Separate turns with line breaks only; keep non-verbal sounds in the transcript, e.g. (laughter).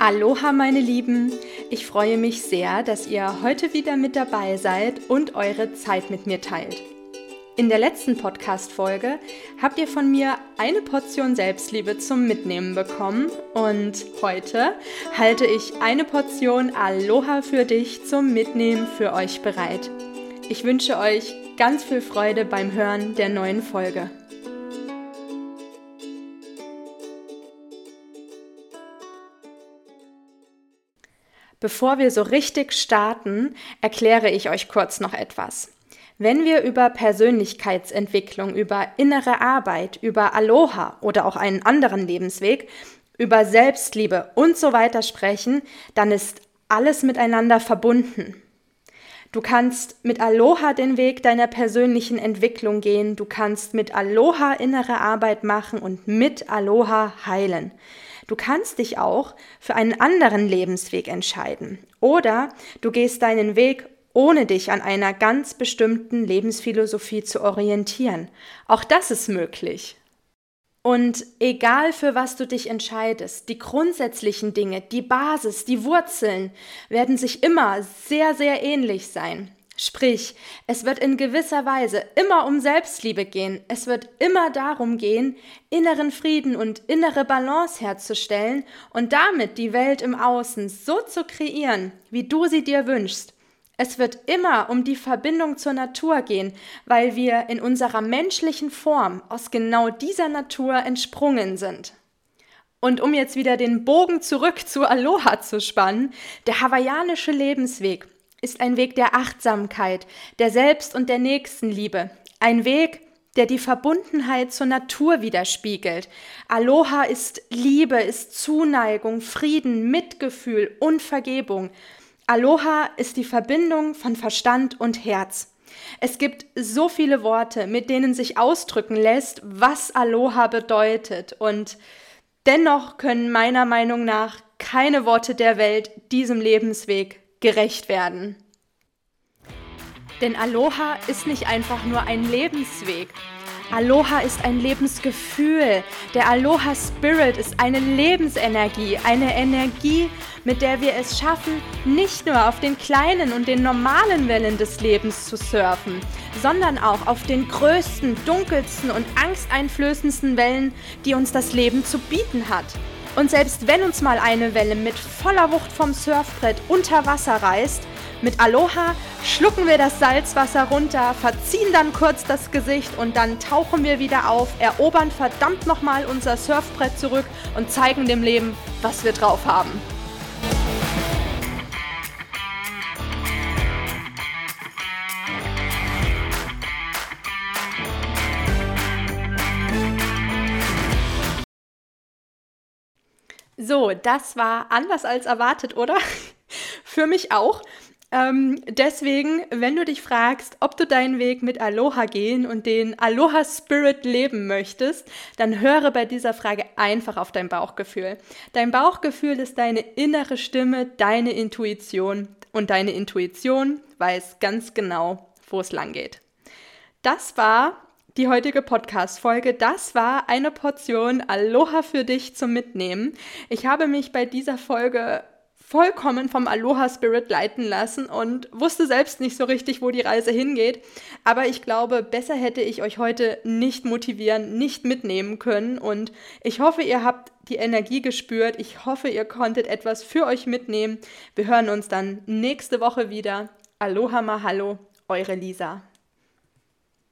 Aloha meine Lieben, ich freue mich sehr, dass ihr heute wieder mit dabei seid und eure Zeit mit mir teilt. In der letzten Podcast-Folge habt ihr von mir eine Portion Selbstliebe zum Mitnehmen bekommen und heute halte ich eine Portion Aloha für dich zum Mitnehmen für euch bereit. Ich wünsche euch ganz viel Freude beim Hören der neuen Folge. Bevor wir so richtig starten, erkläre ich euch kurz noch etwas. Wenn wir über Persönlichkeitsentwicklung, über innere Arbeit, über Aloha oder auch einen anderen Lebensweg, über Selbstliebe und so weiter sprechen, dann ist alles miteinander verbunden. Du kannst mit Aloha den Weg deiner persönlichen Entwicklung gehen, du kannst mit Aloha innere Arbeit machen und mit Aloha heilen. Du kannst dich auch für einen anderen Lebensweg entscheiden. Oder du gehst deinen Weg ohne dich an einer ganz bestimmten Lebensphilosophie zu orientieren. Auch das ist möglich. Und egal für was du dich entscheidest, die grundsätzlichen Dinge, die Basis, die Wurzeln werden sich immer sehr, sehr ähnlich sein. Sprich, es wird in gewisser Weise immer um Selbstliebe gehen. Es wird immer darum gehen, inneren Frieden und innere Balance herzustellen und damit die Welt im Außen so zu kreieren, wie du sie dir wünschst. Es wird immer um die Verbindung zur Natur gehen, weil wir in unserer menschlichen Form aus genau dieser Natur entsprungen sind. Und um jetzt wieder den Bogen zurück zu Aloha zu spannen, der hawaiianische Lebensweg ist ein Weg der Achtsamkeit, der Selbst- und der Nächstenliebe. Ein Weg, der die Verbundenheit zur Natur widerspiegelt. Aloha ist Liebe, ist Zuneigung, Frieden, Mitgefühl und Vergebung. Aloha ist die Verbindung von Verstand und Herz. Es gibt so viele Worte, mit denen sich ausdrücken lässt, was Aloha bedeutet. Und dennoch können meiner Meinung nach keine Worte der Welt diesem Lebensweg gerecht werden. Denn Aloha ist nicht einfach nur ein Lebensweg. Aloha ist ein Lebensgefühl. Der Aloha Spirit ist eine Lebensenergie, eine Energie, mit der wir es schaffen, nicht nur auf den kleinen und den normalen Wellen des Lebens zu surfen, sondern auch auf den größten, dunkelsten und angsteinflößendsten Wellen, die uns das Leben zu bieten hat. Und selbst wenn uns mal eine Welle mit voller Wucht vom Surfbrett unter Wasser reißt, mit Aloha schlucken wir das Salzwasser runter, verziehen dann kurz das Gesicht und dann tauchen wir wieder auf, erobern verdammt nochmal unser Surfbrett zurück und zeigen dem Leben, was wir drauf haben. So, das war anders als erwartet, oder? (laughs) Für mich auch. Ähm, deswegen, wenn du dich fragst, ob du deinen Weg mit Aloha gehen und den Aloha Spirit leben möchtest, dann höre bei dieser Frage einfach auf dein Bauchgefühl. Dein Bauchgefühl ist deine innere Stimme, deine Intuition und deine Intuition weiß ganz genau, wo es lang geht. Das war die heutige Podcast-Folge. Das war eine Portion Aloha für dich zum Mitnehmen. Ich habe mich bei dieser Folge vollkommen vom Aloha Spirit leiten lassen und wusste selbst nicht so richtig, wo die Reise hingeht. Aber ich glaube, besser hätte ich euch heute nicht motivieren, nicht mitnehmen können. Und ich hoffe, ihr habt die Energie gespürt. Ich hoffe, ihr konntet etwas für euch mitnehmen. Wir hören uns dann nächste Woche wieder. Aloha Mahalo, eure Lisa.